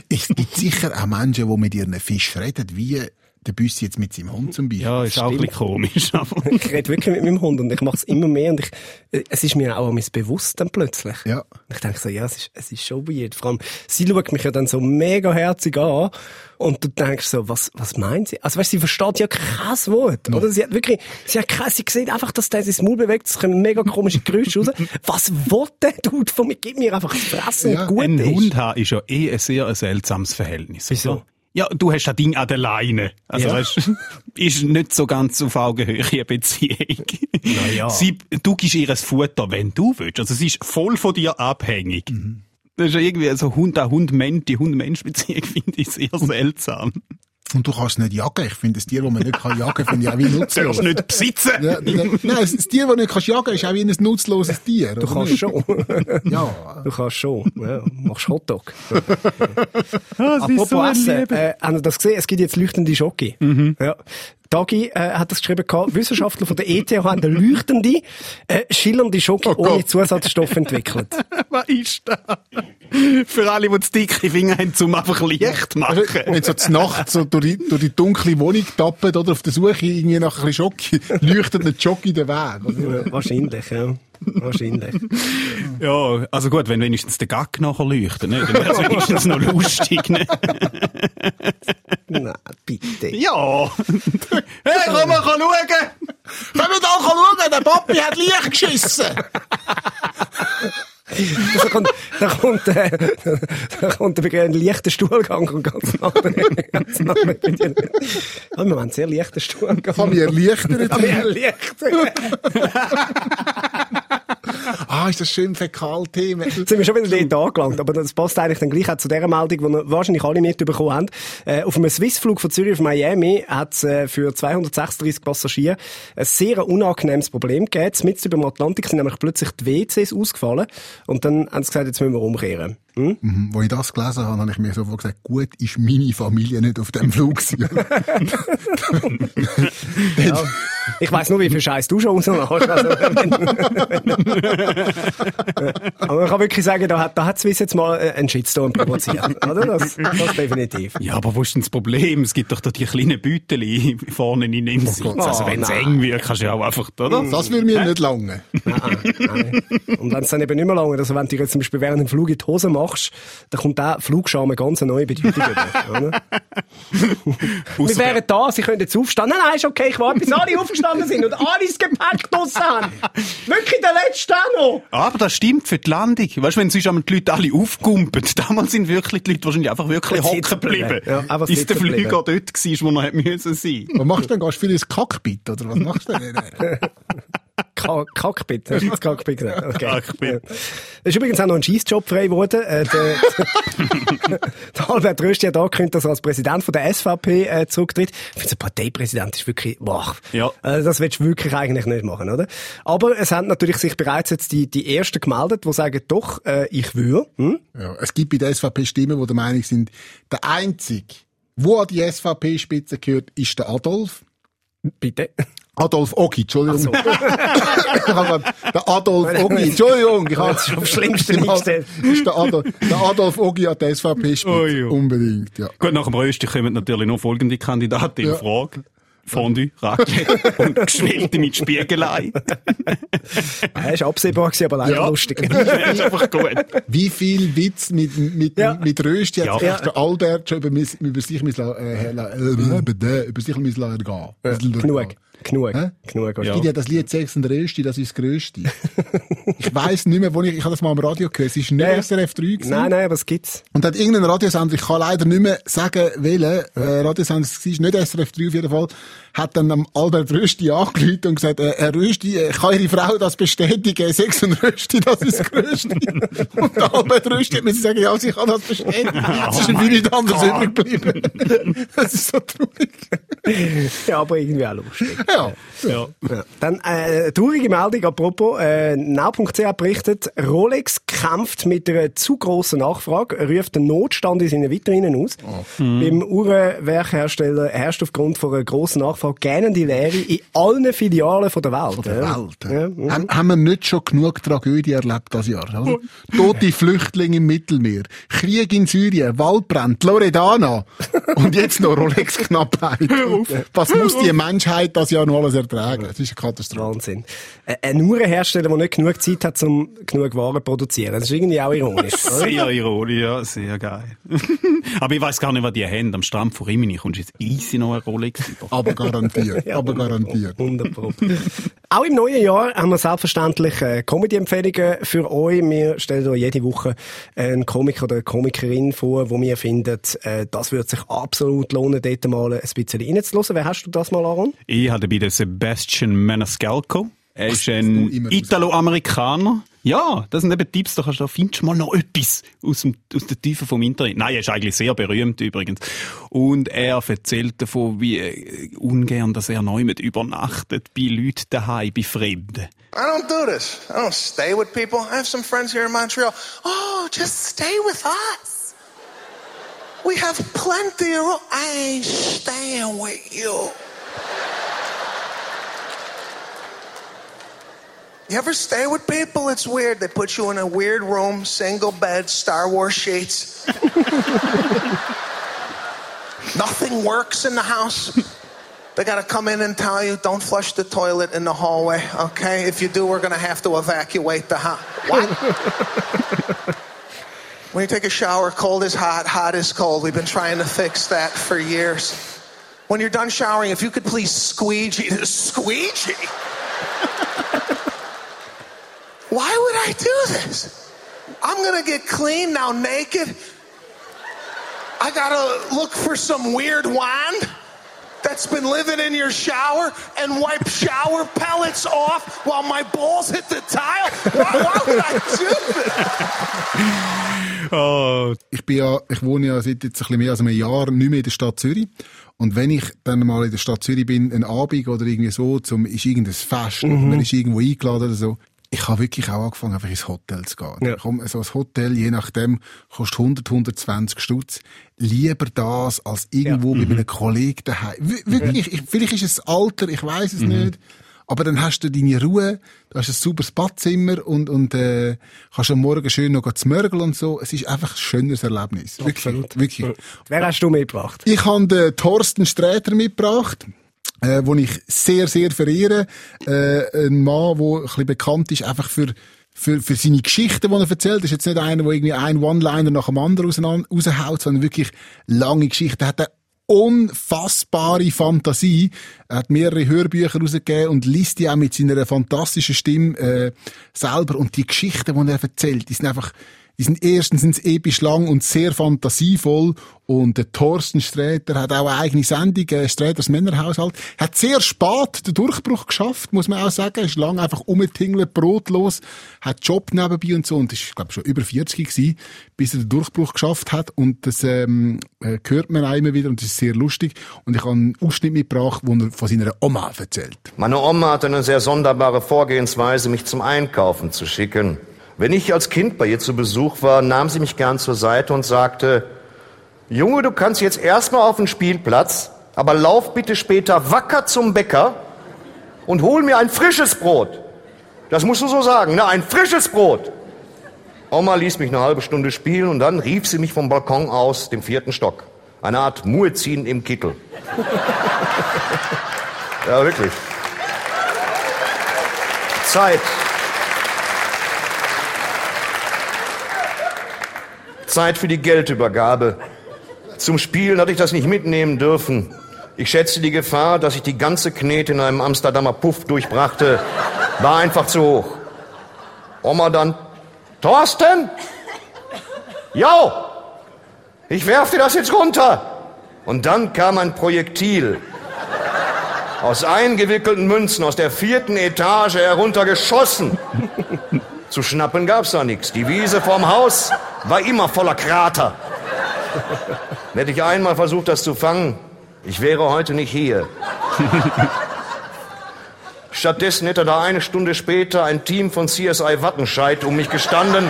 Es gibt sicher auch Menschen, die mit ihren Fisch reden, wie der Büssi jetzt mit seinem Hund zum Beispiel. Ja, ist auch ein bisschen komisch. Aber Ich rede wirklich mit meinem Hund und ich mache es immer mehr und ich, äh, es ist mir auch an bewusst dann plötzlich. Ja. Und Ich denke so, ja, es ist, es ist schon weird. Vor allem, sie schaut mich ja dann so mega herzig an und du denkst so, was, was meint sie? Also weißt, sie versteht ja kein Wort, oder? Sie hat wirklich, sie hat kein, sie sieht einfach, dass der sein Maul bewegt, es kommen mega komische Geräusche raus. Was will der Dude von mir? Gib mir einfach das Fressen Ja, und gut ein ist. Hund haben ist ja eh ein sehr ein seltsames Verhältnis. Wieso? Ja, du hast das Ding an der Leine. Also, Ja. weißt, ist nicht so ganz auf Augenhöhe eine Beziehung. Naja. Sie, du gibst ihr ein Futter, wenn du willst. Also, sie ist voll von dir abhängig. Das ist ja irgendwie so Hund an Hund Mensch, die Hund-Mensch-Beziehung finde ich sehr seltsam. Und du kannst nicht jagen. Ich finde, das Tier, das man nicht kann jagen finde ich auch wie Du nutzlos. darfst nicht besitzen. Ja, nein, das Tier, das du nicht kannst jagen ist auch wie ein nutzloses Tier. Du kannst schon. Ja. Du kannst schon. Ja, machst Hotdog. Ah, Apropos so ein Essen, äh, haben Sie das gesehen? Es gibt jetzt leuchtende Schoki. Ja. Dagi äh, hat das geschrieben, gehabt. Wissenschaftler von der ETH haben eine leuchtende, äh, schillernde Schoki Oh ohne Zusatzstoffe entwickelt. Was ist das? Für alle, die zu dicke Finger haben, zum einfach Licht machen. Wenn so zur Nacht so durch die, durch die dunkle Wohnung tappen oder auf der Suche irgendwie nach ein bisschen Schoki, leuchtet ein Jockey den Weg. Ja, wahrscheinlich, ja. Wahrscheinlich. Ja, also gut, wenn wenigstens der Gag nachher leuchtet, ne? dann wäre es wenigstens noch lustig. Ne? Nein, bitte. Ja! hey, komm mal schauen! Können wir da schauen, der Papi hat Licht geschissen. Da kommt, da kommt, äh, da kommt ein leichter Stuhlgang und ganz nachher, ganz nachher. Ja, wir haben einen sehr leichten Stuhlgang. Ich habe mich erleichtert. Ja, wir erleichtert. Ah, ist das schön Fäkalthema. Jetzt sind wir schon wieder dort angelangt, aber das passt eigentlich dann gleich auch zu dieser Meldung, die wahrscheinlich alle mitbekommen haben. Äh, auf einem Swissflug von Zürich auf Miami hat es äh, für 236 Passagiere ein sehr unangenehmes Problem gegeben. Mitten über dem Atlantik sind nämlich plötzlich die WCs ausgefallen und dann haben sie gesagt, jetzt müssen wir umkehren. Hm? Mhm, Wo ich das gelesen habe, habe ich mir sofort gesagt, gut, ist meine Familie nicht auf dem Flug gewesen. Ja. Ich weiss nur, wie viel Scheiß du schon rausmachst. Also, aber man kann wirklich sagen, da hat, da hat Swiss jetzt mal äh, einen Shitstorm provoziert. Oder? Das, das definitiv. Ja, aber wo ist denn das Problem? Es gibt doch da die kleinen Büteli vorne in den Sitz. Gott. Also wenn es Oh, eng wird, kannst du ja auch einfach, oder? Das würde mir nicht lange. Nein, nein. Und wenn es dann eben nicht mehr lange, also wenn du jetzt zum Beispiel während dem Flug in die Hose machst, dann kommt der Flugscham eine ganz neue Bedeutung über. Wir wären da, sie können jetzt aufstehen. Nein, nein, ist okay, ich warte, bis alle aufgestanden sind und alle das Gepäck draussen haben. Wirklich der Letzte noch. Aber das stimmt für die Landung. Weißt du, wenn sonst die Leute alle aufgumpen, damals sind wirklich die Leute wahrscheinlich einfach wirklich hocken geblieben. Ja, einfach bis der Flüger dort war, wo er hätte müssen sein. Was machst du denn? Gehst du für ins Cockpit, oder was machst du denn? Ka Cockpit, hast du das Cockpit genannt? Okay. Cockpit. Ja. Es ist übrigens auch noch ein Scheissjob frei geworden. Äh, der, der Albert Rösti hat angekündigt, dass er als Präsident von der SVP äh, zurücktritt. Ich finde, Parteipräsident ist wirklich, boah. Ja. Äh, das willst du wirklich eigentlich nicht machen, oder? Aber es haben natürlich sich bereits jetzt die, die Ersten gemeldet, die sagen, doch, äh, ich würde. Hm? Ja, es gibt bei der SVP Stimmen, die der Meinung sind, der Einzige, wo an die SVP-Spitze gehört, ist der Adolf. Bitte. Adolf Ogi, Entschuldigung. Hab grad- der Adolf Ogi, Entschuldigung. Ich habe Das ist aufs Schlimmste eingestellt. ist der, Adolf, der Adolf Ogi an der SVP-Spitze. Ui, ui. Unbedingt, ja. Gut, nach dem Rösti kommen natürlich noch folgende Kandidaten in Ja. Frage. Fondue, Raclette und Geschwälte mit Spiegelei. Er ist absehbar gewesen, aber leider Ja. lustig. das ist einfach gut. Wie viel Witz mit, mit, Ja. mit Rösti hat Ja. Ja. der Albert schon über, über sich äh, äh, über sich müssen lassen gehen. Ja, genug. Genug. Hä? Genug. Es gibt ja das Lied Sex und Rösti, das ist das Grösste. ich weiss nicht mehr, wo ich, ich habe das mal am Radio gehört, es ist nicht Ja, ja. SRF 3 gewesen. Nein, nein, es gibt's. Und hat irgendein Radiosender, ich kann leider nicht mehr sagen, welcher äh, Radiosender es war, nicht SRF 3 auf jeden Fall, hat dann am Albert Rösti angerufen und gesagt, äh, Herr Rösti, äh, kann Ihre Frau das bestätigen? Sex und Rösti, das ist das Grösste. und der Albert Rösti hat mir sagen, ja, sie kann das bestätigen. Es ist wie nichts anderes übrig geblieben. das ist so traurig. Ja, aber irgendwie auch lustig. Ja. Ja. Ja. Dann äh, traurige Meldung, apropos, äh, Now.ch berichtet, Rolex kämpft mit einer zu grossen Nachfrage, ruft den Notstand in seinen Vitrinen aus. Beim Uhrenwerkhersteller herrscht aufgrund von einer grossen Nachfrage gähnende Leere in allen Filialen von der Welt. der ja. Welt. Ja. mhm. Haben, haben wir nicht schon genug Tragödie erlebt das Jahr? Oder? Tote Flüchtlinge im Mittelmeer, Krieg in Syrien, Waldbrand, Loredana und jetzt noch Rolex-Knappheit. Was muss die Menschheit das Jahr noch alles ertragen? Das ist eine Katastrophe. Wahnsinn. Ein Uhrenhersteller, der nicht genug Zeit hat, um genug Waren zu produzieren. Das ist irgendwie auch ironisch. Sehr ironisch, ja, sehr geil. Aber ich weiss gar nicht, was die haben. Am Strand von Rimini kommst du jetzt easy noch eine Rolex. Aber garantiert, aber garantiert. 100 Pro. Auch im neuen Jahr haben wir selbstverständlich äh, Comedy-Empfehlungen für euch. Wir stellen euch jede Woche einen Komiker oder eine Komikerin vor, wo wir finden, äh, das würde sich absolut lohnen, dort mal ein bisschen reinzuhören. Wer hast du das mal, Aaron? Ich habe dabei Sebastian Maniscalco. Er ist ein Italo-Amerikaner. Ja, das sind eben Tipps, da, kannst, du- da findest du mal noch etwas aus, dem, aus der Tiefe vom Internet. Nein, er ist eigentlich sehr berühmt übrigens. Und er erzählt davon, wie äh, ungern, dass er neu mit übernachtet bei Leuten daheim, bei Fremden. I don't do this. I don't stay with people. I have some friends here in Montreal. Oh, just stay with us. We have plenty of room. I ain't staying with you. You ever stay with people? It's weird. They put you in a weird room, single bed, Star Wars sheets. Nothing works in the house. They gotta come in and tell you, don't flush the toilet in the hallway, okay? If you do, we're gonna have to evacuate the house. What? when you take a shower, cold is hot, hot is cold. We've been trying to fix that for years. When you're done showering, if you could please squeegee, squeegee? Why would I do this? I'm gonna get clean now naked. I gotta look for some weird wand that's been living in your shower and wipe shower pellets off while my balls hit the tile? Why, why would I do this? Oh, ich bin ja, ich wohne ja seit jetzt ein bisschen mehr als einem Jahr nicht mehr in der Stadt Zürich. Und wenn ich dann mal in der Stadt Zürich bin, ein Abend oder irgendwie so, zum, ist irgendein Fest, oder man ist irgendwo eingeladen oder so, ich habe wirklich auch angefangen, einfach ins Hotel zu gehen. Ja. Komm, so ein Hotel, je nachdem, kostet 100, 120 Stutz. Lieber das, als irgendwo mit einem Kollegen daheim. Wir- Wirklich, ich, vielleicht ist es Alter, ich weiß es nicht. Aber dann hast du deine Ruhe, du hast ein sauberes Badzimmer und, und äh, kannst am Morgen schön noch zmörgeln und so. Es ist einfach ein schönes Erlebnis. Wirklich, wirklich. Wer hast du mitgebracht? Ich habe den Thorsten Sträter mitgebracht. Äh, wo ich sehr, sehr verehre. Äh, ein Mann, der ein bisschen bekannt ist, einfach für, für, für seine Geschichten, die er erzählt. Das ist jetzt nicht einer, der irgendwie ein One-Liner nach dem anderen raushaut, sondern wirklich lange Geschichten. Er hat eine unfassbare Fantasie. Er hat mehrere Hörbücher rausgegeben und liest die auch mit seiner fantastischen Stimme äh, selber. Und die Geschichten, die er erzählt, die sind einfach die sind erstens sind's episch lang und sehr fantasievoll. Und der Thorsten Sträter hat auch eine eigene Sendung, äh, Sträters Männerhaushalt. Hat sehr spät den Durchbruch geschafft, muss man auch sagen. Ist lang einfach umgetingelt, brotlos, hat Job nebenbei und so. Und ist, glaube schon über 40 gewesen, bis er den Durchbruch geschafft hat. Und das ähm, äh, hört man auch immer wieder und das ist sehr lustig. Und ich habe einen Ausschnitt mitgebracht, wo er von seiner Oma erzählt. Meine Oma hatte eine sehr sonderbare Vorgehensweise, mich zum Einkaufen zu schicken. Wenn ich als Kind bei ihr zu Besuch war, nahm sie mich gern zur Seite und sagte, Junge, du kannst jetzt erstmal auf den Spielplatz, aber lauf bitte später wacker zum Bäcker und hol mir ein frisches Brot. Das musst du so sagen, ne? Ein frisches Brot. Oma ließ mich eine halbe Stunde spielen und dann rief sie mich vom Balkon aus, dem vierten Stock. Eine Art Muezzin im Kittel. ja, wirklich. Zeit. Zeit für die Geldübergabe. Zum Spielen hatte ich das nicht mitnehmen dürfen. Ich schätzte die Gefahr, dass ich die ganze Knete in einem Amsterdamer Puff durchbrachte, war einfach zu hoch. Oma dann, Thorsten? Jo! Ich werf dir das jetzt runter! Und dann kam ein Projektil. Aus eingewickelten Münzen aus der vierten Etage heruntergeschossen. Zu schnappen gab's da nichts. Die Wiese vorm Haus war immer voller Krater. Hätte ich einmal versucht, das zu fangen, ich wäre heute nicht hier. Stattdessen hätte da eine Stunde später ein Team von CSI Wattenscheid um mich gestanden.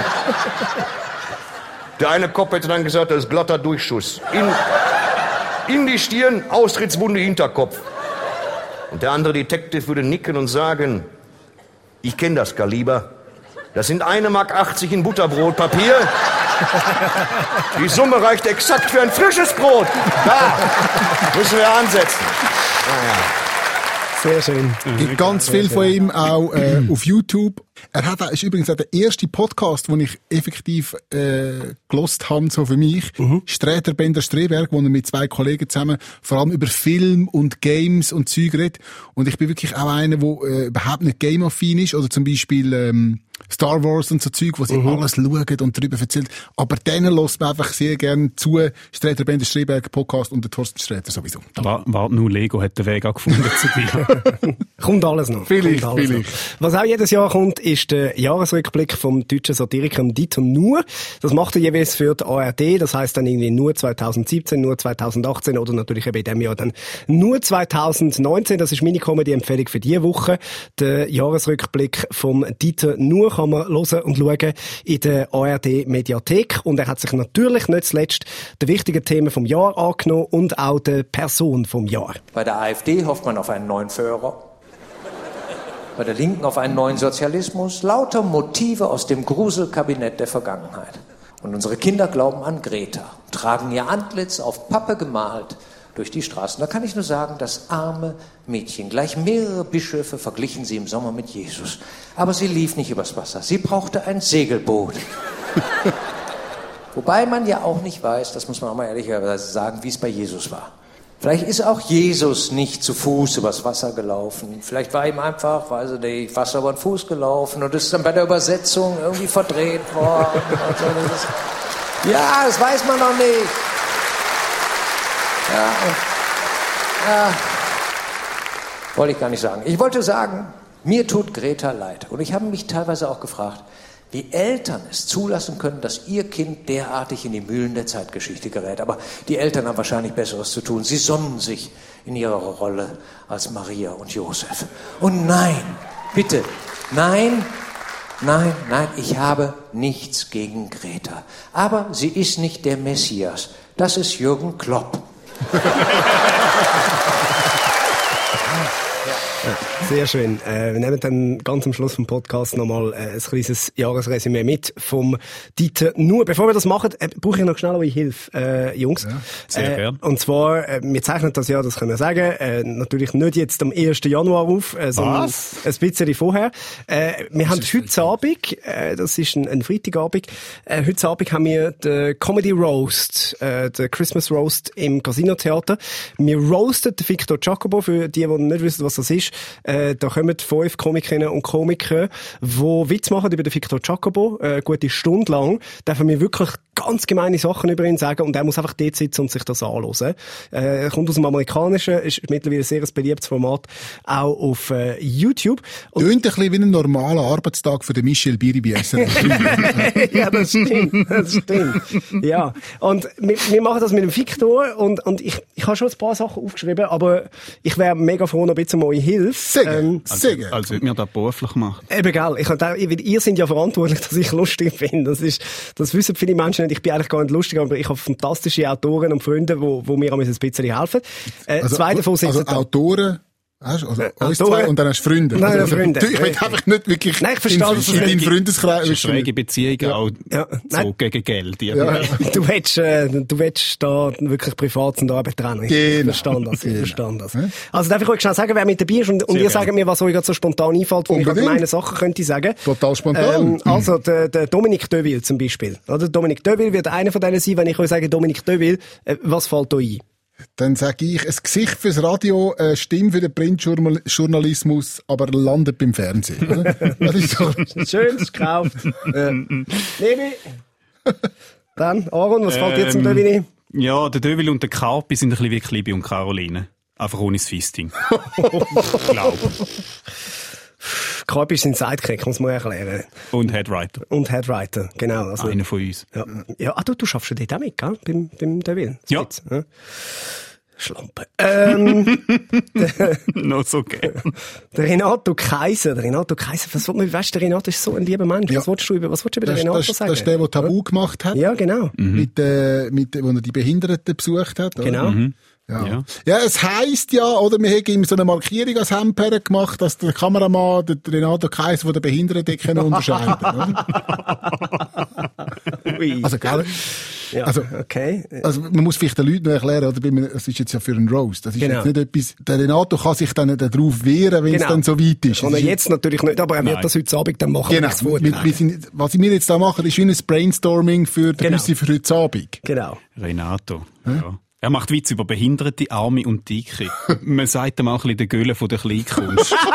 Der eine Kopf hätte dann gesagt, das ist glatter Durchschuss. In, in die Stirn, Austrittswunde, Hinterkopf. Und der andere Detective würde nicken und sagen, ich kenne das Kaliber. Das sind eine Mark 80 in Butterbrotpapier. Die Summe reicht exakt für ein frisches Brot. Da müssen wir ansetzen. Sehr schön. gibt ganz viel von ihm auch äh, auf YouTube. Er hat, ist übrigens auch der erste Podcast, den ich effektiv äh, gelost habe, so für mich. Mhm. Sträter Bender Streberg, wo er mit zwei Kollegen zusammen vor allem über Film und Games und Zeug redet. Und ich bin wirklich auch einer, der äh, überhaupt nicht game-affin ist. Oder zum Beispiel ähm, Star Wars und so Zeug, wo sie Mhm. alles schauen und darüber erzählt. Aber denen lässt man einfach sehr gerne zu. Sträter Bender Streberg Podcast und der Thorsten Sträter sowieso. Warte, wart nur Lego hat den Weg auch gefunden zu dir. Kommt alles noch. Vielleicht, kommt alles vielleicht. Noch. Was auch jedes Jahr kommt, ist der Jahresrückblick vom deutschen Satiriker Dieter Nuhr. Das macht er jeweils für die ARD. Das heißt dann irgendwie nur 2017, nur 2018 oder natürlich eben in dem Jahr dann nur 2019. Das ist meine Comedy-Empfehlung für diese Woche. Der Jahresrückblick vom Dieter Nuhr kann man hören und schauen in der ARD Mediathek. Und er hat sich natürlich nicht zuletzt der wichtigen Themen vom Jahr angenommen und auch der Person vom Jahr. Bei der AfD hofft man auf einen neuen Führer. Bei der Linken auf einen neuen Sozialismus. Lauter Motive aus dem Gruselkabinett der Vergangenheit. Und unsere Kinder glauben an Greta, tragen ihr Antlitz auf Pappe gemalt durch die Straßen. Da kann ich nur sagen, das arme Mädchen. Gleich mehrere Bischöfe verglichen sie im Sommer mit Jesus. Aber sie lief nicht übers Wasser. Sie brauchte ein Segelboot. Wobei man ja auch nicht weiß, das muss man auch mal ehrlicherweise sagen, wie es bei Jesus war. Vielleicht ist auch Jesus nicht zu Fuß übers Wasser gelaufen. Vielleicht war ihm einfach, weiß ich nicht, Wasser über den Fuß gelaufen und ist dann bei der Übersetzung irgendwie verdreht worden. und so. Das ja, das weiß man noch nicht. Ja, ja, wollte ich gar nicht sagen. Ich wollte sagen, mir tut Greta leid. Und ich habe mich teilweise auch gefragt, wie Eltern es zulassen können, dass ihr Kind derartig in die Mühlen der Zeitgeschichte gerät. Aber die Eltern haben wahrscheinlich Besseres zu tun. Sie sonnen sich in ihrer Rolle als Maria und Josef. Und nein, bitte, nein, nein, nein, ich habe nichts gegen Greta. Aber sie ist nicht der Messias. Das ist Jürgen Klopp. Sehr schön. Äh, wir nehmen dann ganz am Schluss vom Podcast nochmal äh, ein kleines Jahresresümee mit vom Dieter Nur. Bevor wir das machen, äh, brauche ich noch schnell eure Hilfe, äh, Jungs. sehr äh, gern. Und zwar, äh, wir zeichnen das Jahr, das können wir sagen, äh, natürlich nicht jetzt am 1. Januar auf, sondern Was? ein bisschen vorher. Wir haben heute Abend, das ist ein, ein Freitagabend, heute Abend haben wir den Comedy Roast, den Christmas Roast im Casino Theater. Wir roasten den Victor Jacobo, für die, die nicht wissen, was das ist. Äh, da kommen fünf Komikerinnen und Komiker, die Witz machen über den Victor Jacobo, äh, eine gute Stunde lang. Dürfen wir wirklich ganz gemeine Sachen über ihn sagen und er muss einfach dort sitzen und sich das anhören. Äh, er kommt aus dem Amerikanischen, ist mittlerweile ein sehr beliebtes Format, auch auf äh, YouTube. Und Tönt ein bisschen wie ein normaler Arbeitstag für den Michel Biribi. ja, das stimmt, das stimmt. Ja, und wir, wir machen das mit dem Victor und, und ich, ich habe schon ein paar Sachen aufgeschrieben, aber ich wäre mega froh noch ein bisschen um eure Hilfe. Sagen, sagen. Als würde mir das beruflich machen. Eben, gell, ich hab auch, ihr ihr seid ja verantwortlich, dass ich lustig bin. Das ist, das wissen viele Menschen nicht. Ich bin eigentlich gar nicht lustig, aber ich habe fantastische Autoren und Freunde, wo, wo mir ein bisschen helfen. Äh, zwei davon sind also Autoren, hast, also uns Autoren- zwei und dann hast du Freunde. Nein, also, Freunde. Du, ich will einfach nicht wirklich Nein, ich verstehe, in, es in deinen nicht- Freundeskreis. Das ist eine schräge Beziehung auch Ja, so gegen Geld. Ja, ja. Du willst, äh, du willst da wirklich privat und Arbeit trennen. Ich Genau. verstehe das, ich Genau. verstehe das. Also darf ich euch schnell sagen, wer mit dabei ist und, und ihr sagt mir, was euch gerade so spontan einfällt, wo ich Unbedingt. meine Sachen könnte sagen. Total spontan. Ähm, also der, der Dominik Deville zum Beispiel. Oder? Dominik Deville wird einer von denen sein, wenn ich euch sage, Dominik Deville, äh, was fällt euch ein? Dann sage ich, ein Gesicht fürs Radio, eine Stimme für den Printjournalismus, aber landet beim Fernsehen. oder? Das ist so. Schön, ist gekauft. äh, Nemi. Dann, Aaron, was fällt dir zum Ähm, Deville ein? Ja, der Döwil und der Karpi sind ein bisschen wie Klibi und Caroline. Einfach ohne das Fisting. Glaub. Karp ist sein Sidekick, muss man erklären. Und Headwriter. Und Headwriter, genau. Also, Einer von uns. Ja, ja ah, du, du schaffst ja dort auch mit, gell? Beim, beim Deville. Ja. Ja. Schlampe. Ähm, Noch so gern. der Renato Kaiser, der Renato Kaiser, was will man, weißt du, der Renato ist so ein lieber Mensch. Ja. Was willst du über, was willst du über Das, den Renato das, sagen? das ist der, der Tabu gemacht hat. Ja, genau. Mit, äh, mit, wo er die Behinderten besucht hat. Oder? Genau. Ja. Ja. ja. es heisst ja, oder wir haben ihm so eine Markierung als Hemper gemacht, dass der Kameramann den Renato Kaiser von der Behinderten unterscheiden? Ui. Also, gell? Ja, Also, okay. also man muss vielleicht den Leuten noch erklären, oder, es ist jetzt ja für einen Roast. Das ist Genau. jetzt nicht etwas, der Renato kann sich dann darauf wehren, wenn es dann so weit ist. Und ist jetzt natürlich nicht, aber er wird Nein. das heute Abend dann machen, Genau. Wir, wir sind, was wir jetzt da machen, ist wie ein Brainstorming für den Genau. Für heute Abend. Genau. Renato. Ja. Er macht Witz über Behinderte, Arme und Dicke. Man sagt ihm auch ein bisschen den Gölle von der Kleinkunst.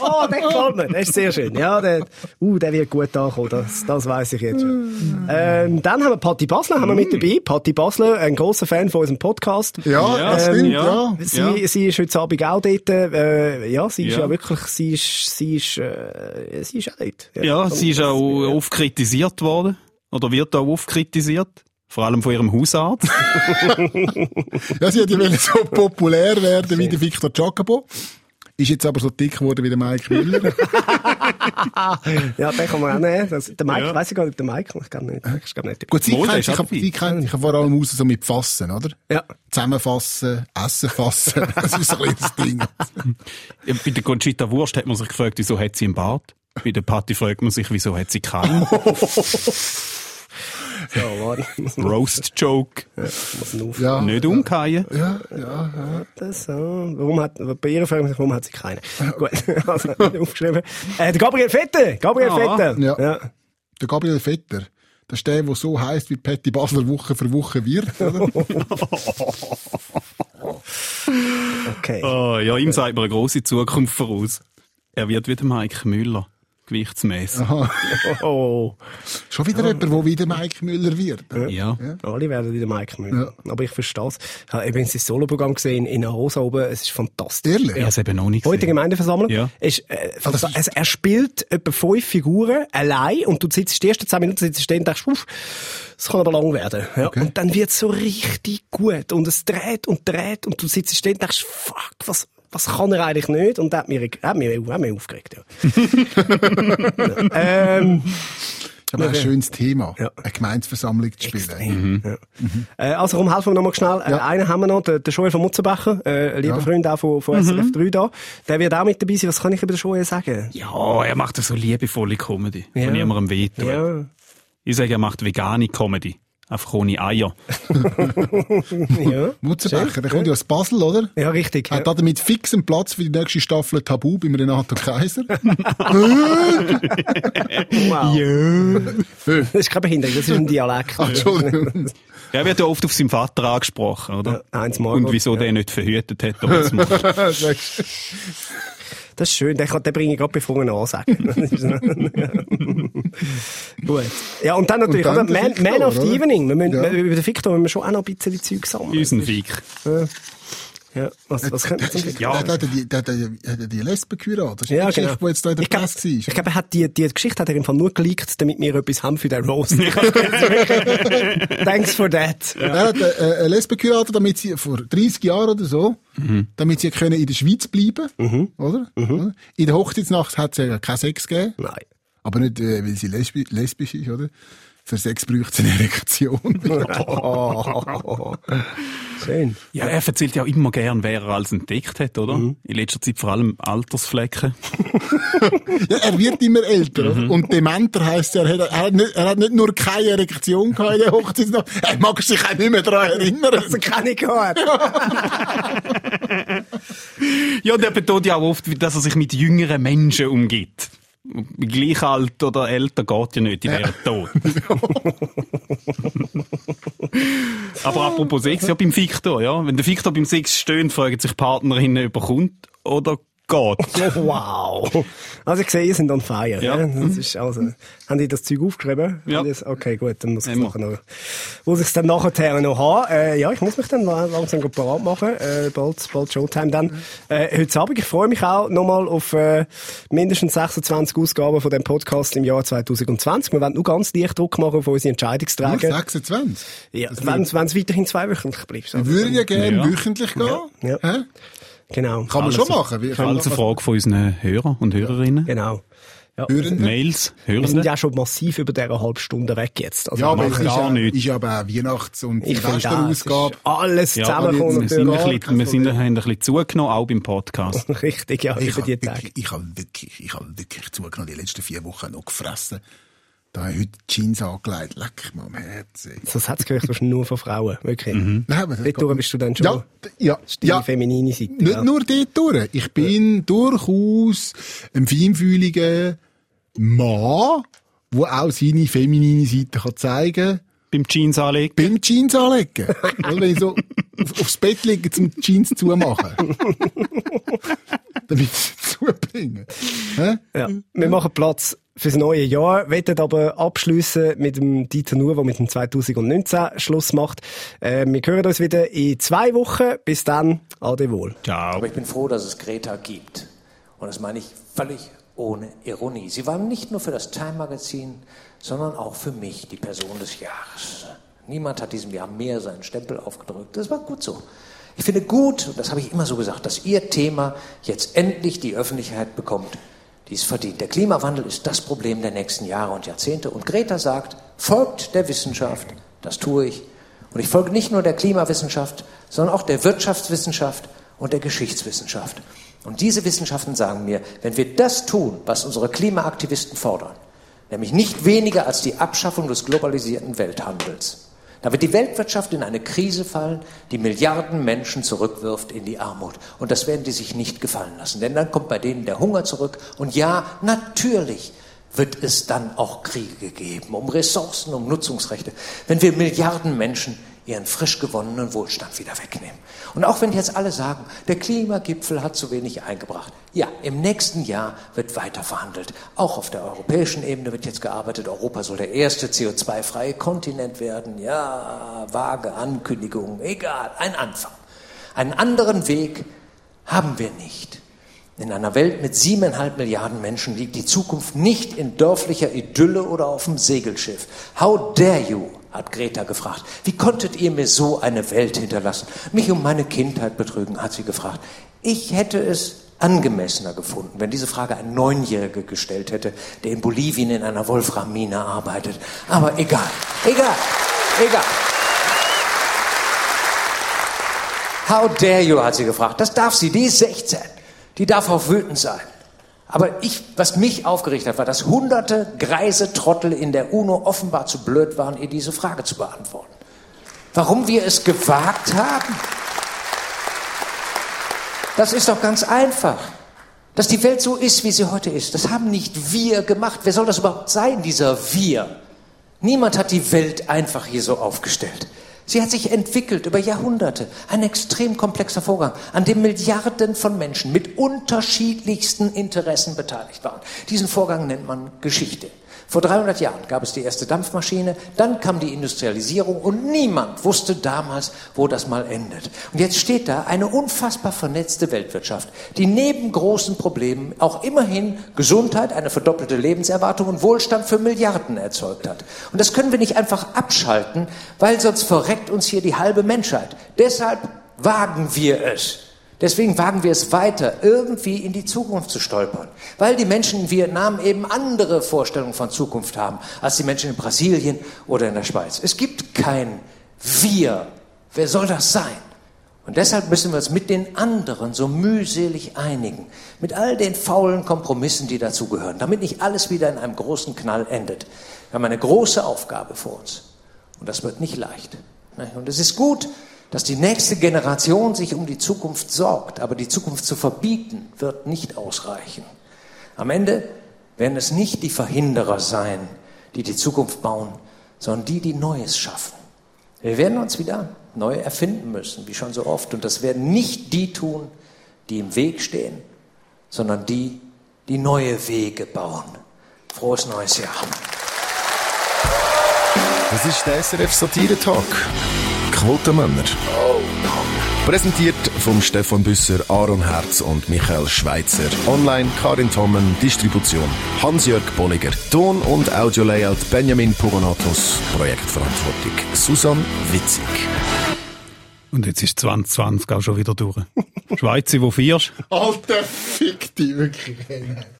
Oh, der gefällt mir. Das ist sehr schön. Ja, der, uh, der wird gut ankommen. Das, das weiss ich jetzt schon. Ähm, dann haben wir Patti Basler haben wir mit dabei. Patti Basler, ein grosser Fan von unserem Podcast. Ja, Ja, das ähm, stimmt, ja. ja. Sie, Ja. sie ist heute Abend auch dort. Äh, ja, sie ist ja, Ja. wirklich, sie ist, sie ist, äh, sie ist auch dort. Ja, sie ist auch oft kritisiert worden. Oder wird auch oft kritisiert. Vor allem von ihrem Hausarzt. Ja, sie hat ja so populär werden wie der Victor Jacobo. Ist jetzt aber so dick geworden wie der Mike Müller. Ja, den kann man auch nehmen. Das, der Mike, Ja. weiss ich gar nicht, der Mike, ich glaube nicht. Ich glaube nicht. Gut, sie der kennt auch dabei. sie kennt sich vor allem aus so mit Fassen, oder? Ja. Zusammenfassen, Essen fassen. Das ist so ein kleines Ding. Ja, Bei der Conchita Wurst hat man sich gefragt, wieso hat sie einen Bart? Bei der Patti fragt man sich, wieso hat sie keinen? Roast-Joke. muss man auf. Ja. Nicht umkehren. Ja, ja, ja. Das, so. Warum hat, bei ihr fragt man sich, warum hat sie keine? Gut, also, nicht aufgeschrieben. Äh, der Gabriel Vetter! Gabriel Ah. Vetter! Ja. ja. Der Gabriel Vetter. Das ist der, der so heisst, wie Patty Basler Woche für Woche wird. Oder? Okay. Oh, ja, ihm sagt man eine grosse Zukunft voraus. Er wird wie der Mike Müller. Gewichtsmäßig. Oh. Schon wieder jemand, der wieder Mike Müller wird. Ja. Alle werden wieder Mike Müller. Aber ich verstehe es. Ich habe übrigens das Soloprogramm gesehen in Arosa oben. Es ist fantastisch. Ehrlich? Er hat es eben noch nicht Heute gesehen. Gemeindeversammlung. Ja. Ist, äh, fanta- also, er spielt etwa fünf Figuren allein und du sitzt die ersten zehn Minuten sitzt stehen und denkst, uff, das kann aber lang werden. Ja. Und dann wird es so richtig gut und es dreht und dreht und du sitzt stehen und denkst, fuck, was, was kann er eigentlich nicht? Und das hat mich, hat mich, hat mich aufgeregt. Ja. ähm, Das ist aber ein schönes Thema, Ja. eine Gemeinsversammlung zu spielen. Extrem. Ja. Äh, also, komm, helfen wir nochmal schnell. Äh, Ja. einen haben wir noch, der, der Joel von Mutzenbecher, äh, lieber Ja. Freund auch von, von SRF 3 da. Der wird auch mit dabei sein. Was kann ich über den Joel sagen? Ja, er macht so liebevolle Comedy, Ja. ja. die niemandem wehtut. Ja. Ich sage, er macht vegane Comedy. Einfach ohne Eier. ja. Mutzenbecher, der kommt ja aus Basel, oder? Ja, richtig. Hat Ja. damit fix einen Platz für die nächste Staffel Tabu beim Renato Kaiser. Wow. Das ist keine Behinderung, das ist ein Dialekt. Ach, Entschuldigung. Er wird ja oft auf seinen Vater angesprochen, oder? Ja, eins Mal. Und wieso ja. der nicht verhütet hat. aber das ist schön, den, kann- den bringe ich gerade bevor er ansagen. Gut. Ja, und dann natürlich, Und dann oder? der Man, Victor, Man of the oder? Evening. Wir müssen, Ja. Über den Victor müssen wir schon auch noch ein bisschen Zeug sammeln. Unseren Fick. Ja, was, was könnte man zum? Ja. Der hat die, der hat die, der hat die Lesbe geheiratet. Das ist Ja, die Geschichte, genau. die jetzt da in der ich glaube, Presse war. ich glaube, er hat die, die Geschichte hat er im Fall nur geleakt, damit wir etwas haben für den Roast. Thanks for that. Ja. Er hat äh, eine Lesbe geheiratet, damit sie vor 30 Jahren oder so, Mhm. damit sie können in der Schweiz bleiben, oder? Oder? In der Hochzeitsnacht hat es ja keinen Sex gegeben, Nein. aber nicht, äh, weil sie lesbi lesbisch ist, oder? Für Sex braucht es eine Erektion. Schön. Ja, er erzählt ja immer gern, wer er alles entdeckt hat, oder? In letzter Zeit vor allem Altersflecken. ja, er wird immer älter, oder? Und dementer heisst er, er hat, er, hat nicht, er hat nicht nur keine Erektion gehabt in der Hochzeitsnacht, er mag sich auch nicht mehr daran erinnern. Das kann ich gehört. Ja, und er betont ja auch oft, dass er sich mit jüngeren Menschen umgibt. Gleich alt oder älter geht ja nicht, die wären tot. Aber apropos Sex, ja, beim Victor, ja. Wenn der Victor beim Sex stöhnt, fragen sich Partnerinnen, ob er kommt oder geht. Wow. Also ich sehe, ihr sind on fire. Ja. Ja. Das ist also, haben die das Zeug aufgeschrieben? Ja. Okay, gut, dann muss ich es noch, muss ich es dann nachher noch haben. Äh, ja, ich muss mich dann la- langsam gut parat machen. Äh, bald, bald Showtime dann. Äh, heute Abend, ich freue mich auch nochmal auf äh, mindestens 26 Ausgaben von dem Podcast im Jahr 2020. Wir werden nur ganz leicht Druck machen auf unsere Nur Entscheidungsträger. 26. Ja, wenn es weiterhin zweiwöchentlich bleibt. Wir würden ja gerne Ja. wöchentlich gehen. Ja. Hä? Genau. Kann man schon machen. Wie- Also eine Frage von unseren Hörern und Hörerinnen. Genau. Ja. Hörende? Mails, Wir sind Hörende. ja schon massiv über dieser halben Stunde weg jetzt. Also Ja, aber macht ist gar nichts. ist ja aber auch Weihnachts- und ich Silvesterausgabe. alles Ja, zusammengekommen. wir, sind ein bisschen, wir sind, haben ein bisschen zugenommen, auch beim Podcast. Richtig, ja, Ich über habe die Tage. wirklich, ich habe wirklich, ich habe wirklich zugenommen, die letzten vier Wochen noch gefressen. Da habe ich heute Jeans angelegt. Leck mir am Herzen. Das Hetzgerücht hast du nur von Frauen, wirklich. Nein, aber das Dort durch bist du dann schon. Ja, ja, die ja. feminine Seite. Nicht ja. nur dort durch. Ich bin durchaus ein feinfühliger Mann, der auch seine feminine Seite kann zeigen Beim Jeans anlegen. beim Jeans anlegen. Oder wenn ich so aufs Bett liege, zum Jeans zumachen. Damit sie zubringen. Hä? Ja. Wir machen Platz fürs neue Jahr, wollen aber abschliessen mit dem Dieter Nuhr, der mit dem 2019 Schluss macht. Äh, wir hören uns wieder in zwei Wochen. Bis dann, ade wohl. Ciao. Aber ich bin froh, dass es Greta gibt. Und das meine ich völlig ohne Ironie. Sie war nicht nur für das Time Magazin, sondern auch für mich die Person des Jahres. Niemand hat diesem Jahr mehr seinen Stempel aufgedrückt. Das war gut so. Ich finde gut, und das habe ich immer so gesagt, dass Ihr Thema jetzt endlich die Öffentlichkeit bekommt, die es verdient. Der Klimawandel ist das Problem der nächsten Jahre und Jahrzehnte. Und Greta sagt, folgt der Wissenschaft. Das tue ich. Und ich folge nicht nur der Klimawissenschaft, sondern auch der Wirtschaftswissenschaft und der Geschichtswissenschaft. Und diese Wissenschaften sagen mir, wenn wir das tun, was unsere Klimaaktivisten fordern, nämlich nicht weniger als die Abschaffung des globalisierten Welthandels, da wird die Weltwirtschaft in eine Krise fallen, die Milliarden Menschen zurückwirft in die Armut. Und das werden die sich nicht gefallen lassen. Denn dann kommt bei denen der Hunger zurück. Und ja, natürlich wird es dann auch Kriege geben um Ressourcen, um Nutzungsrechte, wenn wir Milliarden Menschen ihren frisch gewonnenen Wohlstand wieder wegnehmen. Und auch wenn jetzt alle sagen, der Klimagipfel hat zu wenig eingebracht. Ja, im nächsten Jahr wird weiter verhandelt. Auch auf der europäischen Ebene wird jetzt gearbeitet. Europa soll der erste CO2-freie Kontinent werden. Ja, vage Ankündigungen, egal, ein Anfang. Einen anderen Weg haben wir nicht. In einer Welt mit siebeneinhalb Milliarden Menschen liegt die Zukunft nicht in dörflicher Idylle oder auf dem Segelschiff. How dare you? Hat Greta gefragt. Wie konntet ihr mir so eine Welt hinterlassen? Mich um meine Kindheit betrügen, hat sie gefragt. Ich hätte es angemessener gefunden, wenn diese Frage ein Neunjähriger gestellt hätte, der in Bolivien in einer Wolframmine arbeitet. Aber egal, egal, egal. How dare you, hat sie gefragt. Das darf sie, die ist 16. Die darf auch wütend sein. Aber ich, was mich aufgeregt hat, war, dass hunderte greise Trottel in der UNO offenbar zu blöd waren, ihr diese Frage zu beantworten. Warum wir es gewagt haben? Das ist doch ganz einfach. Dass die Welt so ist, wie sie heute ist, das haben nicht wir gemacht. Wer soll das überhaupt sein, dieser Wir? Niemand hat die Welt einfach hier so aufgestellt. Sie hat sich entwickelt über Jahrhunderte. Ein extrem komplexer Vorgang, an dem Milliarden von Menschen mit unterschiedlichsten Interessen beteiligt waren. Diesen Vorgang nennt man Geschichte. Vor 300 Jahren gab es die erste Dampfmaschine, dann kam die Industrialisierung und niemand wusste damals, wo das mal endet. Und jetzt steht da eine unfassbar vernetzte Weltwirtschaft, die neben großen Problemen auch immerhin Gesundheit, eine verdoppelte Lebenserwartung und Wohlstand für Milliarden erzeugt hat. Und das können wir nicht einfach abschalten, weil sonst verreckt uns hier die halbe Menschheit. Deshalb wagen wir es. Deswegen wagen wir es weiter, irgendwie in die Zukunft zu stolpern. Weil die Menschen in Vietnam eben andere Vorstellungen von Zukunft haben als die Menschen in Brasilien oder in der Schweiz. Es gibt kein Wir. Wer soll das sein? Und deshalb müssen wir uns mit den anderen so mühselig einigen. Mit all den faulen Kompromissen, die dazugehören, damit nicht alles wieder in einem großen Knall endet. Wir haben eine große Aufgabe vor uns. Und das wird nicht leicht. Und es ist gut, dass die nächste Generation sich um die Zukunft sorgt. Aber die Zukunft zu verbieten, wird nicht ausreichen. Am Ende werden es nicht die Verhinderer sein, die die Zukunft bauen, sondern die, die Neues schaffen. Wir werden uns wieder neu erfinden müssen, wie schon so oft. Und das werden nicht die tun, die im Weg stehen, sondern die, die neue Wege bauen. Frohes neues Jahr. Das ist der SRF Satire Talk. Quotenmänner. Präsentiert vom Stefan Büsser, Aaron Herz und Michael Schweitzer. Online Karin Tommen, Distribution Hans-Jörg Bolliger. Ton- und Audio-Layout Benjamin Pogonatos. Projektverantwortung Susan Witzig. Und jetzt ist 2020 auch schon wieder durch. Schweizer, wo vierst? Alter, fick dich wirklich.